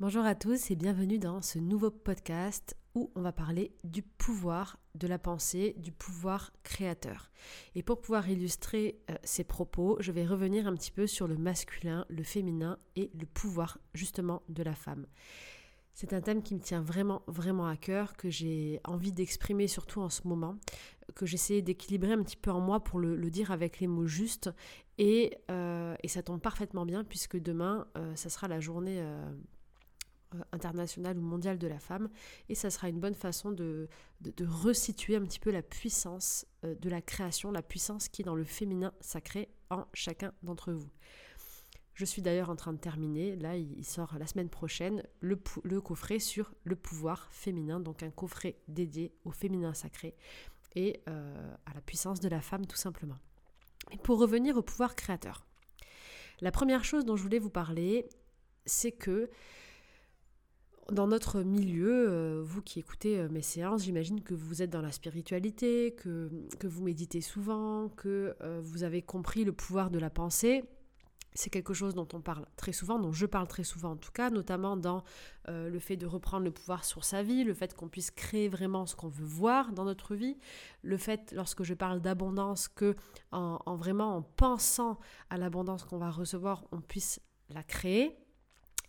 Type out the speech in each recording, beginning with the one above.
Bonjour à tous et bienvenue dans ce nouveau podcast où on va parler du pouvoir de la pensée, du pouvoir créateur. Et pour pouvoir illustrer euh, ces propos, je vais revenir un petit peu sur le masculin, le féminin et le pouvoir justement de la femme. C'est un thème qui me tient vraiment, vraiment à cœur, que j'ai envie d'exprimer surtout en ce moment, que j'essaie d'équilibrer un petit peu en moi pour le, dire avec les mots justes. Et, euh, ça tombe parfaitement bien puisque demain, euh, ça sera la journée internationale ou mondiale de la femme. Et ça sera une bonne façon de, de, resituer un petit peu la puissance euh, de la création, la puissance qui est dans le féminin sacré en chacun d'entre vous. Je suis d'ailleurs en train de terminer, là il sort la semaine prochaine, le, le, coffret sur le pouvoir féminin, donc un coffret dédié au féminin sacré et euh, à la puissance de la femme tout simplement. Pour revenir au pouvoir créateur, la première chose dont je voulais vous parler, c'est que dans notre milieu, euh, vous qui écoutez euh, mes séances, j'imagine que vous êtes dans la spiritualité, que, que vous méditez souvent, que euh, vous avez compris le pouvoir de la pensée. C'est quelque chose dont on parle très souvent, dont je parle très souvent en tout cas, notamment dans le fait de reprendre le pouvoir sur sa vie, le fait qu'on puisse créer vraiment ce qu'on veut voir dans notre vie, le fait, lorsque je parle d'abondance, que en, en vraiment en pensant à l'abondance qu'on va recevoir, on puisse la créer.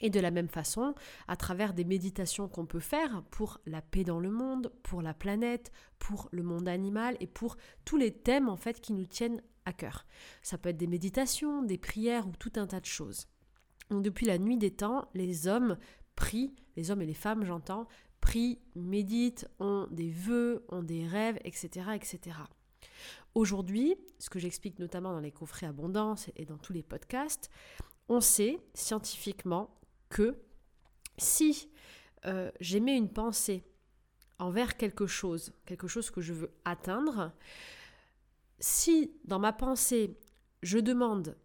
Et de la même façon, à travers des méditations qu'on peut faire pour la paix dans le monde, pour la planète, pour le monde animal et pour tous les thèmes en fait qui nous tiennent à cœur. Ça peut être des méditations, des prières ou tout un tas de choses. Depuis la nuit des temps, les hommes prient, les hommes et les femmes j'entends, prient, méditent, ont des vœux, ont des rêves, etc. etc. Aujourd'hui, ce que j'explique notamment dans les coffrets abondance et dans tous les podcasts, on sait scientifiquement que si euh, j'émets une pensée envers quelque chose, quelque chose que je veux atteindre, si dans ma pensée je demande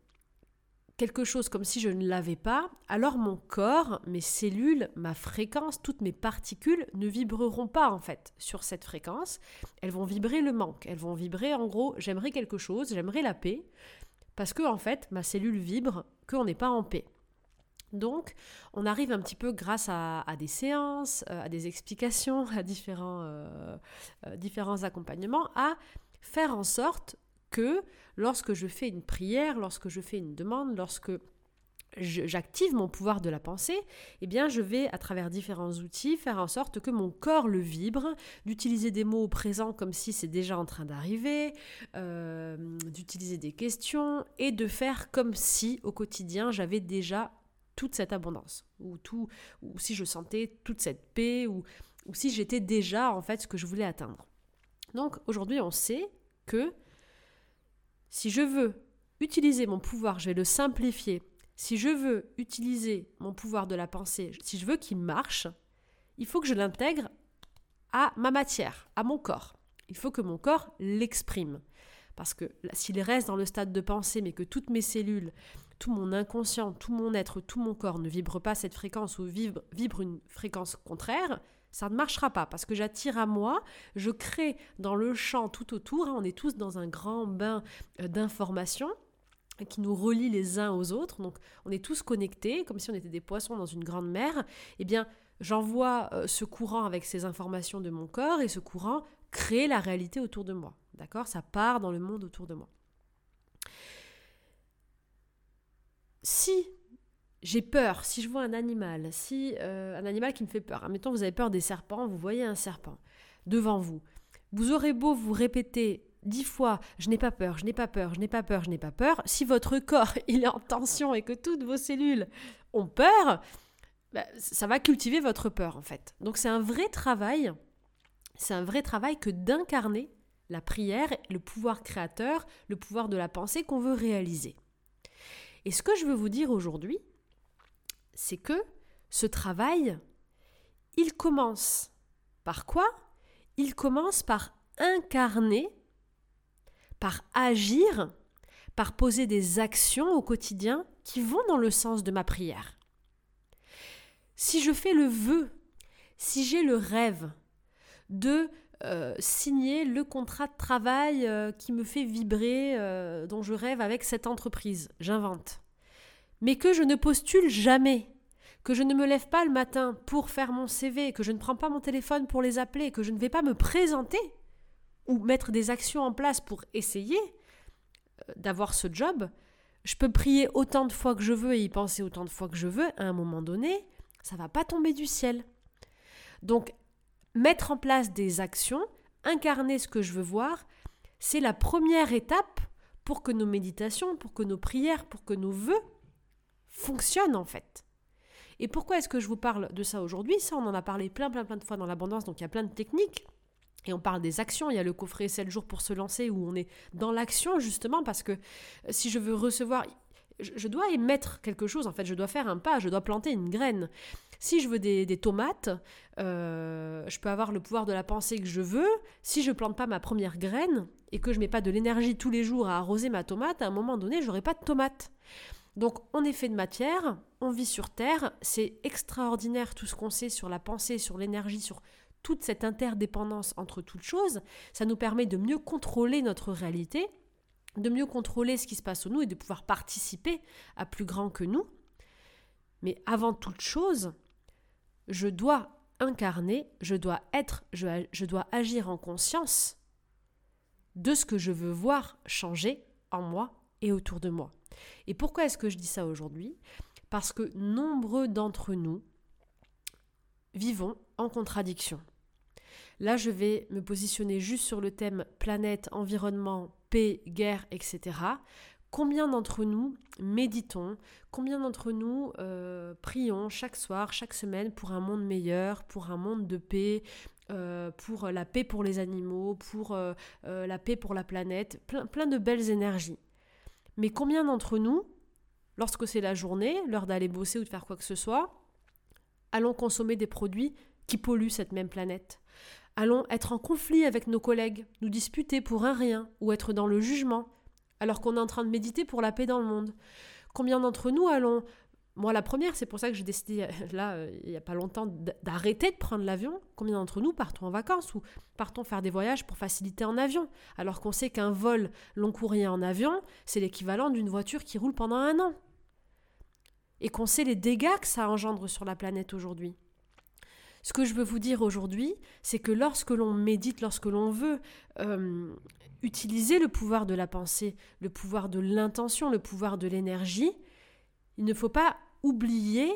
quelque chose comme si je ne l'avais pas, alors mon corps, mes cellules, ma fréquence, toutes mes particules ne vibreront pas en fait sur cette fréquence. Elles vont vibrer le manque. Elles vont vibrer en gros, j'aimerais quelque chose, j'aimerais la paix, parce que en fait ma cellule vibre qu'on n'est pas en paix. Donc, on arrive un petit peu grâce à, des séances, euh, à des explications, à différents, euh, euh, différents accompagnements, à faire en sorte que lorsque je fais une prière, lorsque je fais une demande, lorsque j'active mon pouvoir de la pensée, eh bien je vais à travers différents outils faire en sorte que mon corps le vibre, d'utiliser des mots au présent comme si c'est déjà en train d'arriver, d'utiliser des questions et de faire comme si au quotidien j'avais déjà toute cette abondance, ou, tout, ou si je sentais toute cette paix, ou, ou si j'étais déjà en fait ce que je voulais atteindre. Donc aujourd'hui, on sait que si je veux utiliser mon pouvoir, je vais le simplifier. Si je veux utiliser mon pouvoir de la pensée, si je veux qu'il marche, il faut que je l'intègre à ma matière, à mon corps. Il faut que mon corps l'exprime. Parce que s'il reste dans le stade de pensée, mais que toutes mes cellules, tout mon inconscient, tout mon être, tout mon corps ne vibre pas cette fréquence ou vibre, une fréquence contraire, ça ne marchera pas parce que j'attire à moi, je crée dans le champ tout autour, hein, on est tous dans un grand bain euh, d'informations qui nous relie les uns aux autres, donc on est tous connectés, comme si on était des poissons dans une grande mer, eh bien j'envoie euh, ce courant avec ces informations de mon corps et ce courant crée la réalité autour de moi. D'accord? Ça part dans le monde autour de moi. Si j'ai peur, si je vois un animal, si euh, un animal qui me fait peur, admettons vous avez peur des serpents, vous voyez un serpent devant vous, vous aurez beau vous répéter dix fois je n'ai pas peur, je n'ai pas peur, je n'ai pas peur, je n'ai pas peur, si votre corps il est en tension et que toutes vos cellules ont peur, bah, ça va cultiver votre peur en fait. Donc c'est un vrai travail, c'est un vrai travail que d'incarner la prière, le pouvoir créateur, le pouvoir de la pensée qu'on veut réaliser. Et ce que je veux vous dire aujourd'hui, c'est que ce travail, il commence par quoi? Il commence par incarner, par agir, par poser des actions au quotidien qui vont dans le sens de ma prière. Si je fais le vœu, si j'ai le rêve de euh, signer le contrat de travail euh, qui me fait vibrer, euh, dont je rêve avec cette entreprise. J'invente. Mais que je ne postule jamais, que je ne me lève pas le matin pour faire mon CV, que je ne prends pas mon téléphone pour les appeler, que je ne vais pas me présenter ou mettre des actions en place pour essayer d'avoir ce job, je peux prier autant de fois que je veux et y penser autant de fois que je veux, à un moment donné, ça va pas tomber du ciel. Donc, mettre en place des actions, incarner ce que je veux voir, c'est la première étape pour que nos méditations, pour que nos prières, pour que nos vœux fonctionnent en fait. Et pourquoi est-ce que je vous parle de ça aujourd'hui? Ça, on en a parlé plein, plein, plein de fois dans l'abondance, donc il y a plein de techniques. Et on parle des actions. Il y a le coffret 7 jours pour se lancer où on est dans l'action justement parce que si je veux recevoir, je dois émettre quelque chose. En fait, je dois faire un pas, je dois planter une graine. Si je veux des, tomates, euh, je peux avoir le pouvoir de la pensée que je veux. Si je plante pas ma première graine et que je mets pas de l'énergie tous les jours à arroser ma tomate, à un moment donné, j'aurai pas de tomates. Donc on est fait de matière, on vit sur Terre, c'est extraordinaire tout ce qu'on sait sur la pensée, sur l'énergie, sur toute cette interdépendance entre toutes choses, ça nous permet de mieux contrôler notre réalité, de mieux contrôler ce qui se passe en nous et de pouvoir participer à plus grand que nous. Mais avant toute chose, je dois incarner, je dois être, je, je dois agir en conscience de ce que je veux voir changer en moi et autour de moi. Et pourquoi est-ce que je dis ça aujourd'hui? Parce que nombreux d'entre nous vivons en contradiction. Là, je vais me positionner juste sur le thème planète, environnement, paix, guerre, etc. Combien d'entre nous méditons? Combien d'entre nous euh, prions chaque soir, chaque semaine pour un monde meilleur, pour un monde de paix, euh, pour la paix pour les animaux, pour euh, la paix pour la planète, plein, plein de belles énergies. Mais combien d'entre nous, lorsque c'est la journée, l'heure d'aller bosser ou de faire quoi que ce soit, allons consommer des produits qui polluent cette même planète? Allons être en conflit avec nos collègues, nous disputer pour un rien ou être dans le jugement, alors qu'on est en train de méditer pour la paix dans le monde. Combien d'entre nous allons... Moi, la première, c'est pour ça que j'ai décidé, là, euh, il n'y a pas longtemps, d'arrêter de prendre l'avion. Combien d'entre nous partons en vacances ou partons faire des voyages pour faciliter en avion Alors qu'on sait qu'un vol long courrier en avion, c'est l'équivalent d'une voiture qui roule pendant un an? Et qu'on sait les dégâts que ça engendre sur la planète aujourd'hui. Ce que je veux vous dire aujourd'hui, c'est que lorsque l'on médite, lorsque l'on veut euh, utiliser le pouvoir de la pensée, le pouvoir de l'intention, le pouvoir de l'énergie, il ne faut pas oublier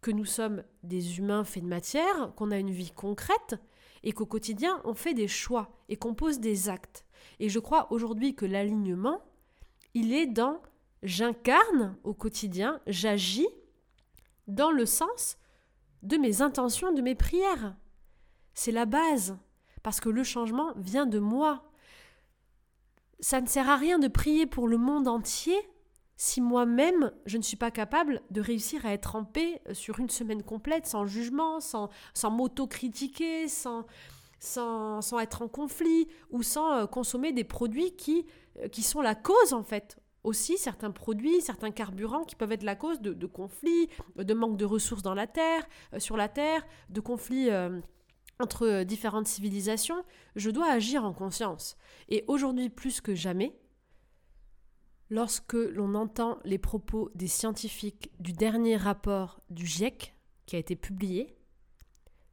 que nous sommes des humains faits de matière, qu'on a une vie concrète et qu'au quotidien on fait des choix et qu'on pose des actes. Et je crois aujourd'hui que l'alignement, il est dans j'incarne au quotidien, j'agis dans le sens de mes intentions, de mes prières. C'est la base, parce que le changement vient de moi. Ça ne sert à rien de prier pour le monde entier si moi-même je ne suis pas capable de réussir à être en paix sur une semaine complète, sans jugement, sans, sans m'auto-critiquer, sans, être en conflit ou sans euh, consommer des produits qui, euh, qui sont la cause en fait aussi certains produits, certains carburants qui peuvent être la cause de, conflits, de manque de ressources dans la terre, euh, sur la terre, de conflits euh, entre différentes civilisations. Je dois agir en conscience. Et aujourd'hui plus que jamais, lorsque l'on entend les propos des scientifiques du dernier rapport du GIEC qui a été publié,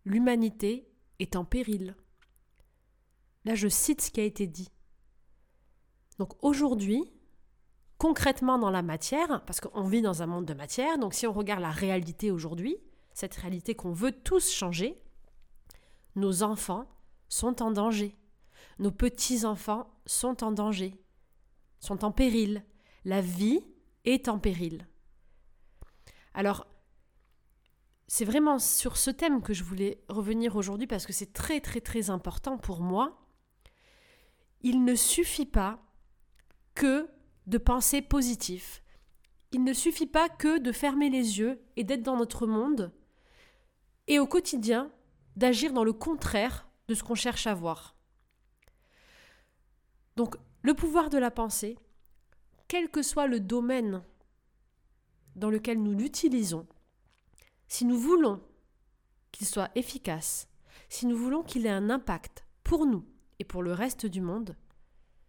l'humanité est en péril. Là, je cite ce qui a été dit. Donc aujourd'hui, concrètement dans la matière, parce qu'on vit dans un monde de matière, donc si on regarde la réalité aujourd'hui, cette réalité qu'on veut tous changer, nos enfants sont en danger. Nos petits-enfants sont en danger, sont en péril. La vie est en péril. Alors, c'est vraiment sur ce thème que je voulais revenir aujourd'hui parce que c'est très très très important pour moi. Il ne suffit pas que de penser positif. Il ne suffit pas que de fermer les yeux et d'être dans notre monde et au quotidien d'agir dans le contraire de ce qu'on cherche à voir. Donc le pouvoir de la pensée, quel que soit le domaine dans lequel nous l'utilisons, si nous voulons qu'il soit efficace, si nous voulons qu'il ait un impact pour nous et pour le reste du monde,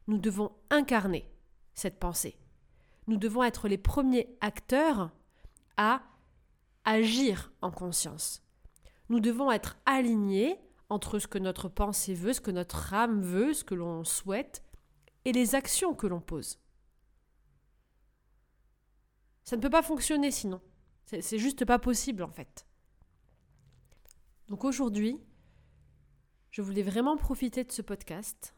nous devons incarner cette pensée. Nous devons être les premiers acteurs à agir en conscience. Nous devons être alignés entre ce que notre pensée veut, ce que notre âme veut, ce que l'on souhaite, et les actions que l'on pose. Ça ne peut pas fonctionner sinon. C'est juste pas possible en fait. Donc aujourd'hui, je voulais vraiment profiter de ce podcast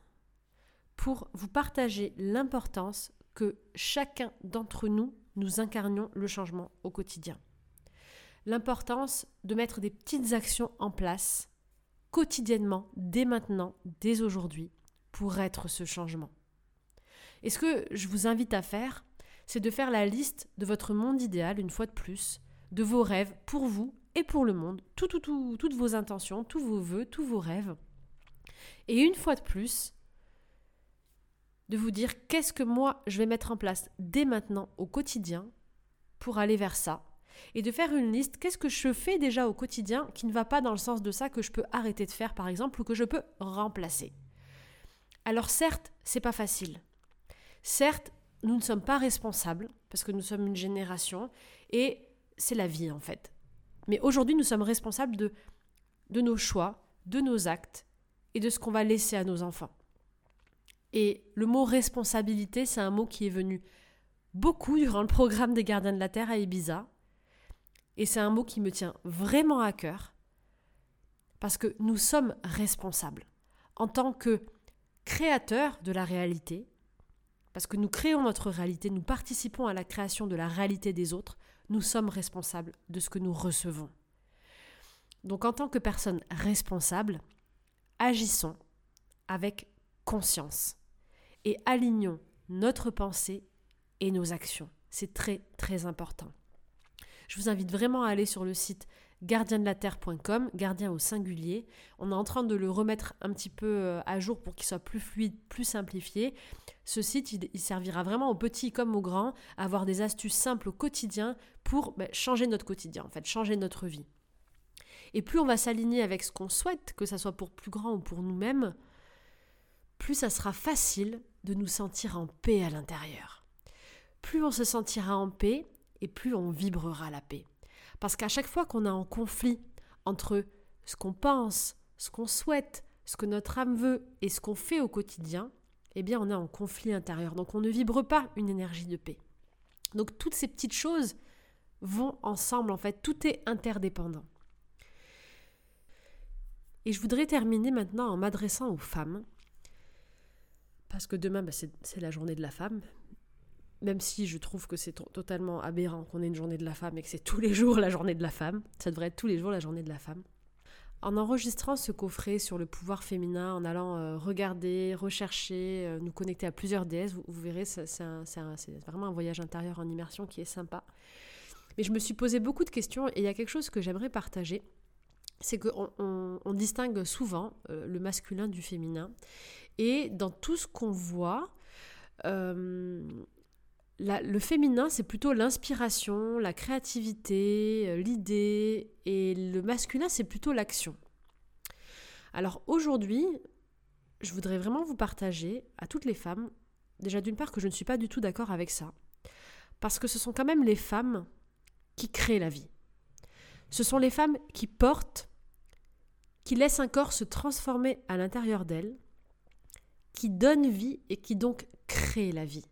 pour vous partager l'importance que chacun d'entre nous, nous incarnions le changement au quotidien. L'importance de mettre des petites actions en place quotidiennement, dès maintenant, dès aujourd'hui, pour être ce changement. Et ce que je vous invite à faire, c'est de faire la liste de votre monde idéal, une fois de plus, de vos rêves pour vous et pour le monde, tout, tout, tout, toutes vos intentions, tous vos voeux, tous vos rêves. Et une fois de plus, de vous dire qu'est-ce que moi je vais mettre en place dès maintenant au quotidien pour aller vers ça. Et de faire une liste, qu'est-ce que je fais déjà au quotidien qui ne va pas dans le sens de ça que je peux arrêter de faire par exemple ou que je peux remplacer. Alors certes, c'est pas facile. Certes, nous ne sommes pas responsables parce que nous sommes une génération et c'est la vie en fait. Mais aujourd'hui, nous sommes responsables de, nos choix, de nos actes et de ce qu'on va laisser à nos enfants. Et le mot responsabilité, c'est un mot qui est venu beaucoup durant le programme des gardiens de la Terre à Ibiza. Et c'est un mot qui me tient vraiment à cœur parce que nous sommes responsables en tant que créateurs de la réalité, parce que nous créons notre réalité, nous participons à la création de la réalité des autres, nous sommes responsables de ce que nous recevons. Donc en tant que personne responsable, agissons avec conscience et alignons notre pensée et nos actions. C'est très très important. Je vous invite vraiment à aller sur le site gardiendelaterre.com, gardien au singulier. On est en train de le remettre un petit peu euh, à jour pour qu'il soit plus fluide, plus simplifié. Ce site, il, servira vraiment aux petits comme aux grands à avoir des astuces simples au quotidien pour ben, changer notre quotidien, en fait, changer notre vie. Et plus on va s'aligner avec ce qu'on souhaite, que ce soit pour plus grand ou pour nous-mêmes, plus ça sera facile de nous sentir en paix à l'intérieur. Plus on se sentira en paix, et plus on vibrera la paix. Parce qu'à chaque fois qu'on est en conflit entre ce qu'on pense, ce qu'on souhaite, ce que notre âme veut et ce qu'on fait au quotidien, eh bien on est en conflit intérieur. Donc on ne vibre pas une énergie de paix. Donc toutes ces petites choses vont ensemble, en fait, tout est interdépendant. Et je voudrais terminer maintenant en m'adressant aux femmes, parce que demain, bah, c'est la journée de la femme, même si je trouve que c'est totalement aberrant qu'on ait une journée de la femme et que c'est tous les jours la journée de la femme, ça devrait être tous les jours la journée de la femme. En enregistrant ce coffret sur le pouvoir féminin, en allant euh, regarder, rechercher, euh, nous connecter à plusieurs déesses, vous, verrez, c'est vraiment un voyage intérieur en immersion qui est sympa. Mais je me suis posé beaucoup de questions et il y a quelque chose que j'aimerais partager. C'est qu'on on, distingue souvent euh, le masculin du féminin. Et dans tout ce qu'on voit, le féminin, c'est plutôt l'inspiration, la créativité, euh, l'idée, et le masculin, c'est plutôt l'action. Alors aujourd'hui, je voudrais vraiment vous partager à toutes les femmes, déjà d'une part que je ne suis pas du tout d'accord avec ça, parce que ce sont quand même les femmes qui créent la vie. Ce sont les femmes qui portent, qui laissent un corps se transformer à l'intérieur d'elles, qui donnent vie et qui donc créent la vie.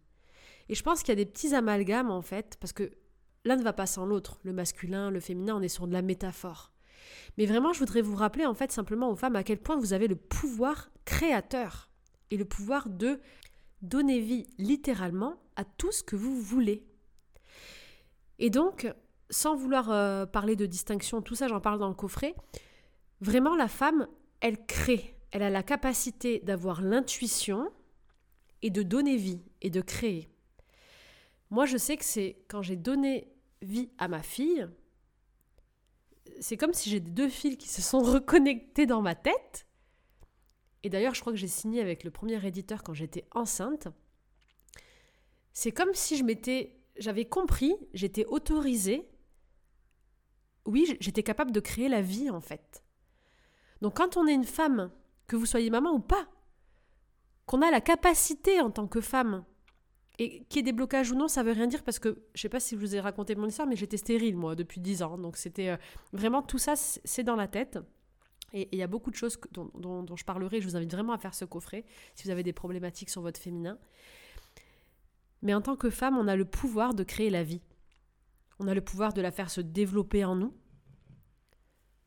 Et je pense qu'il y a des petits amalgames en fait, parce que l'un ne va pas sans l'autre. Le masculin, le féminin, on est sur de la métaphore. Mais vraiment, je voudrais vous rappeler en fait simplement aux femmes à quel point vous avez le pouvoir créateur et le pouvoir de donner vie littéralement à tout ce que vous voulez. Et donc, sans vouloir euh, parler de distinction, tout ça j'en parle dans le coffret, vraiment la femme, elle crée, elle a la capacité d'avoir l'intuition et de donner vie et de créer. Moi, je sais que c'est quand j'ai donné vie à ma fille, c'est comme si j'ai deux fils qui se sont reconnectés dans ma tête. Et d'ailleurs, je crois que j'ai signé avec le premier éditeur quand j'étais enceinte. C'est comme si je m'étais, j'avais compris, j'étais autorisée. Oui, j'étais capable de créer la vie en fait. Donc quand on est une femme, que vous soyez maman ou pas, qu'on a la capacité en tant que femme Et qu'il y ait des blocages ou non, ça veut rien dire parce que je sais pas si je vous ai raconté mon histoire, mais j'étais stérile moi depuis 10 ans. Donc c'était euh, vraiment tout ça, c'est dans la tête. Et il y a beaucoup de choses dont, dont, je parlerai. Je vous invite vraiment à faire ce coffret si vous avez des problématiques sur votre féminin. Mais en tant que femme, on a le pouvoir de créer la vie. On a le pouvoir de la faire se développer en nous.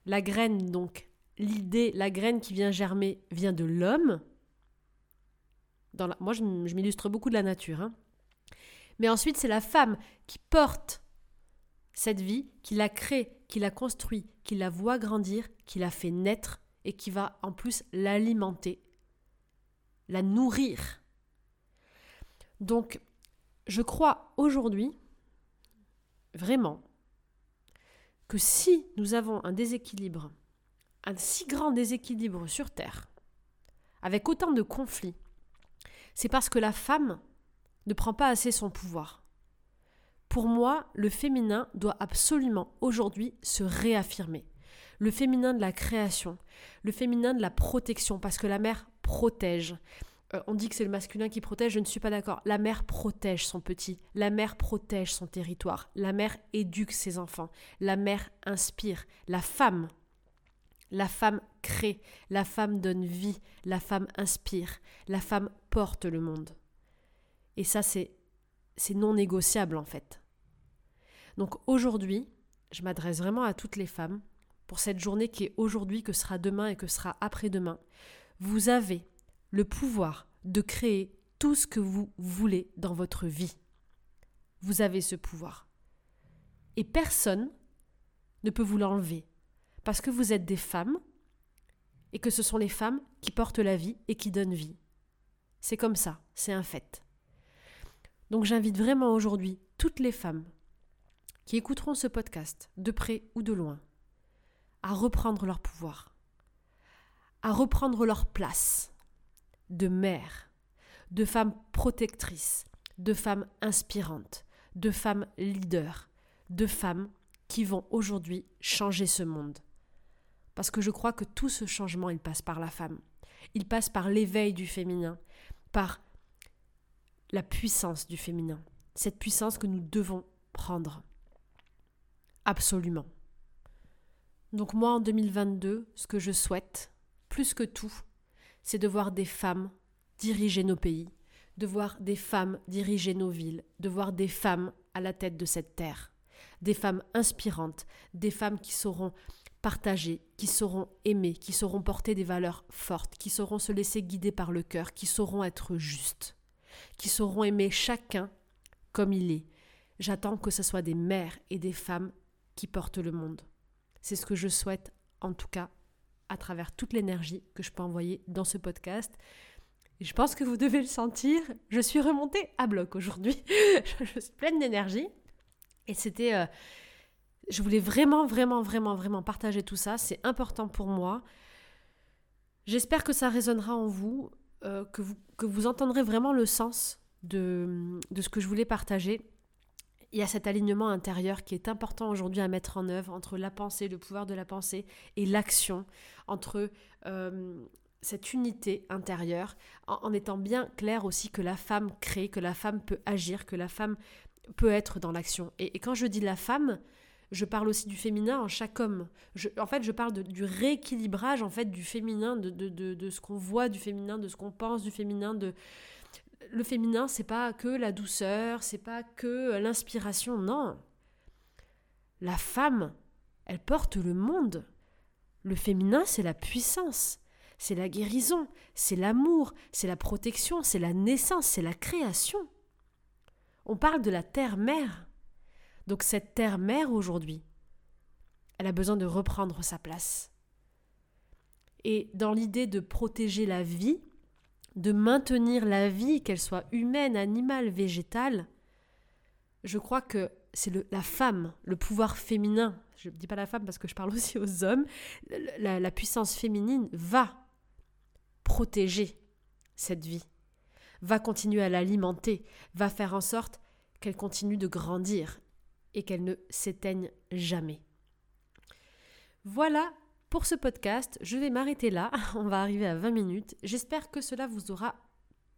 La graine, donc, l'idée, la graine qui vient germer vient de l'homme. Moi, je, m'illustre beaucoup de la nature. Hein. Mais ensuite, c'est la femme qui porte cette vie, qui la crée, qui la construit, qui la voit grandir, qui la fait naître et qui va en plus l'alimenter, la nourrir. Donc, je crois aujourd'hui, vraiment, que si nous avons un déséquilibre, un si grand déséquilibre sur Terre, avec autant de conflits, c'est parce que la femme ne prend pas assez son pouvoir. Pour moi, le féminin doit absolument aujourd'hui se réaffirmer. Le féminin de la création, le féminin de la protection, parce que la mère protège. Euh, on dit que c'est le masculin qui protège, je ne suis pas d'accord. La mère protège son petit, la mère protège son territoire, la mère éduque ses enfants, la mère inspire, la femme la femme crée, la femme donne vie, la femme inspire, la femme porte le monde. Et ça, c'est, non négociable en fait. Donc aujourd'hui, je m'adresse vraiment à toutes les femmes pour cette journée qui est aujourd'hui, que sera demain et que sera après-demain. Vous avez le pouvoir de créer tout ce que vous voulez dans votre vie. Vous avez ce pouvoir. Et personne ne peut vous l'enlever parce que vous êtes des femmes et que ce sont les femmes qui portent la vie et qui donnent vie. C'est comme ça, c'est un fait. Donc j'invite vraiment aujourd'hui toutes les femmes qui écouteront ce podcast, de près ou de loin, à reprendre leur pouvoir, à reprendre leur place de mère, de femmes protectrices, de femmes inspirantes, de femmes leaders, de femmes qui vont aujourd'hui changer ce monde. Parce que je crois que tout ce changement, il passe par la femme. Il passe par l'éveil du féminin, par la puissance du féminin. Cette puissance que nous devons prendre. Absolument. Donc moi, en 2022, ce que je souhaite, plus que tout, c'est de voir des femmes diriger nos pays, de voir des femmes diriger nos villes, de voir des femmes à la tête de cette terre, des femmes inspirantes, des femmes qui sauront qui sauront aimer, qui sauront porter des valeurs fortes, qui sauront se laisser guider par le cœur, qui sauront être justes, qui sauront aimer chacun comme il est. J'attends que ce soit des mères et des femmes qui portent le monde. C'est ce que je souhaite, en tout cas, à travers toute l'énergie que je peux envoyer dans ce podcast. je pense que vous devez le sentir, je suis remontée à bloc aujourd'hui. je suis pleine d'énergie. Et c'était... Euh, je voulais vraiment, vraiment, vraiment, vraiment partager tout ça. C'est important pour moi. J'espère que ça résonnera en vous, euh, que, vous que vous entendrez vraiment le sens de, de ce que je voulais partager. Il y a cet alignement intérieur qui est important aujourd'hui à mettre en œuvre entre la pensée, le pouvoir de la pensée et l'action, entre euh, cette unité intérieure, en, étant bien clair aussi que la femme crée, que la femme peut agir, que la femme peut être dans l'action. et, quand je dis la femme, je parle aussi du féminin en chaque homme. en fait, je parle du rééquilibrage en fait du féminin, de, de, ce qu'on voit du féminin, de ce qu'on pense du féminin. De... Le féminin, c'est pas que la douceur, c'est pas que l'inspiration, non. La femme, elle porte le monde. Le féminin, c'est la puissance, c'est la guérison, c'est l'amour, c'est la protection, c'est la naissance, c'est la création. On parle de la terre-mère. Donc cette terre-mère aujourd'hui, elle a besoin de reprendre sa place. Et dans l'idée de protéger la vie, de maintenir la vie, qu'elle soit humaine, animale, végétale, je crois que c'est la femme, le pouvoir féminin, je ne dis pas la femme parce que je parle aussi aux hommes, la, la puissance féminine va protéger cette vie, va continuer à l'alimenter, va faire en sorte qu'elle continue de grandir et qu'elle ne s'éteigne jamais. Voilà pour ce podcast. Je vais m'arrêter là. On va arriver à 20 minutes. J'espère que cela vous aura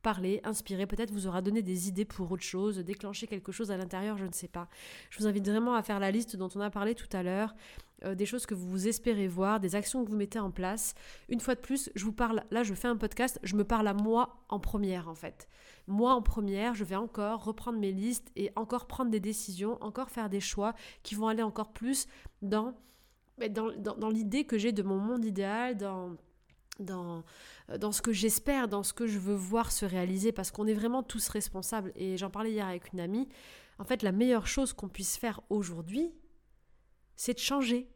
parler, inspirer, peut-être vous aura donné des idées pour autre chose, déclencher quelque chose à l'intérieur, je ne sais pas. Je vous invite vraiment à faire la liste dont on a parlé tout à l'heure, euh, des choses que vous espérez voir, des actions que vous mettez en place. Une fois de plus, je vous parle, là je fais un podcast, je me parle à moi en première en fait. Moi en première, je vais encore reprendre mes listes et encore prendre des décisions, encore faire des choix qui vont aller encore plus dans, dans, dans l'idée que j'ai de mon monde idéal, dans dans, ce que j'espère, dans ce que je veux voir se réaliser, parce qu'on est vraiment tous responsables. Et j'en parlais hier avec une amie. En fait, la meilleure chose qu'on puisse faire aujourd'hui, c'est de changer.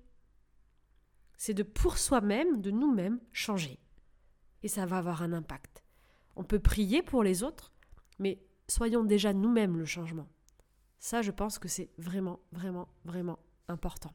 C'est de pour soi-même, de nous-mêmes, changer. Et ça va avoir un impact. On peut prier pour les autres, mais soyons déjà nous-mêmes le changement. Ça, je pense que c'est vraiment, vraiment, vraiment important.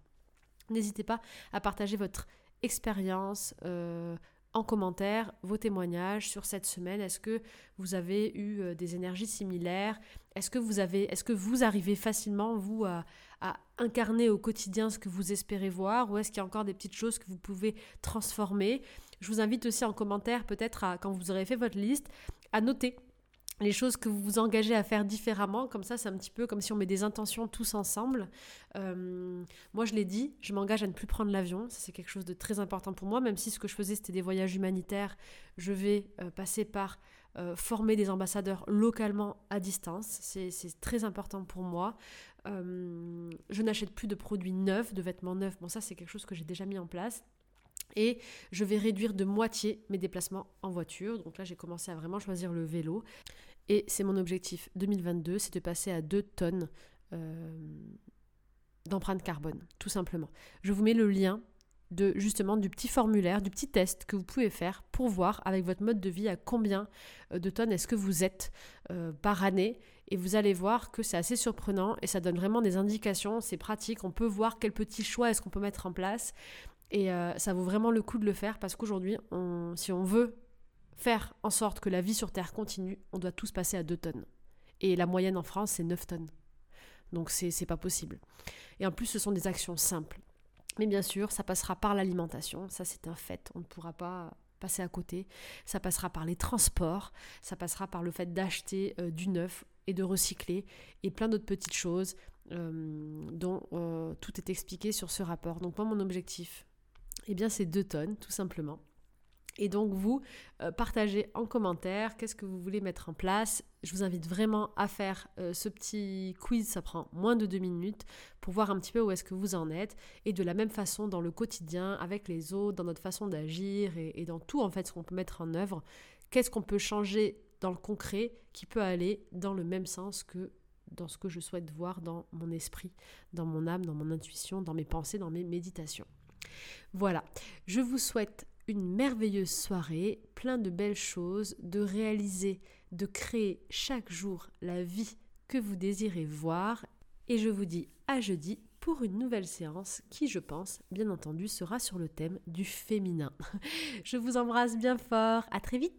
N'hésitez pas à partager votre expérience euh, en commentaire, vos témoignages sur cette semaine. Est-ce que vous avez eu euh, des énergies similaires? Est-ce que vous avez, est-ce que vous arrivez facilement vous à, à incarner au quotidien ce que vous espérez voir? Ou est-ce qu'il y a encore des petites choses que vous pouvez transformer? Je vous invite aussi en commentaire peut-être quand vous aurez fait votre liste à noter les choses que vous vous engagez à faire différemment, comme ça c'est un petit peu comme si on met des intentions tous ensemble. Euh, moi je l'ai dit, je m'engage à ne plus prendre l'avion, c'est quelque chose de très important pour moi, même si ce que je faisais c'était des voyages humanitaires, je vais euh, passer par euh, former des ambassadeurs localement à distance, c'est très important pour moi. je n'achète plus de produits neufs, de vêtements neufs, bon ça c'est quelque chose que j'ai déjà mis en place. Et je vais réduire de moitié mes déplacements en voiture. Donc là, j'ai commencé à vraiment choisir le vélo. Et c'est mon objectif 2022, c'est de passer à 2 tonnes euh, d'empreinte carbone, tout simplement. Je vous mets le lien de justement du petit formulaire, du petit test que vous pouvez faire pour voir avec votre mode de vie à combien euh, de tonnes est-ce que vous êtes euh, par année. Et vous allez voir que c'est assez surprenant et ça donne vraiment des indications, c'est pratique, on peut voir quel petit choix est-ce qu'on peut mettre en place. Et ça vaut vraiment le coup de le faire parce qu'aujourd'hui, si on veut faire en sorte que la vie sur Terre continue, on doit tous passer à 2 tonnes. Et la moyenne en France, c'est 9 tonnes. Donc c'est pas possible. Et en plus, ce sont des actions simples. Mais bien sûr, ça passera par l'alimentation, ça c'est un fait, on ne pourra pas passer à côté. Ça passera par les transports, ça passera par le fait d'acheter euh, du neuf et de recycler, et plein d'autres petites choses euh, dont euh, tout est expliqué sur ce rapport. Donc moi, mon objectif, eh bien c'est 2 tonnes, tout simplement. Et donc vous, euh, partagez en commentaire qu'est-ce que vous voulez mettre en place. Je vous invite vraiment à faire euh, ce petit quiz, ça prend moins de deux minutes pour voir un petit peu où est-ce que vous en êtes. Et de la même façon dans le quotidien, avec les autres, dans notre façon d'agir et, dans tout en fait ce qu'on peut mettre en œuvre, qu'est-ce qu'on peut changer dans le concret qui peut aller dans le même sens que dans ce que je souhaite voir dans mon esprit, dans mon âme, dans mon intuition, dans mes pensées, dans mes méditations. Voilà, je vous souhaite une merveilleuse soirée, plein de belles choses, de réaliser, de créer chaque jour la vie que vous désirez voir. Et je vous dis à jeudi pour une nouvelle séance qui, je pense, bien entendu, sera sur le thème du féminin. je vous embrasse bien fort. À très vite.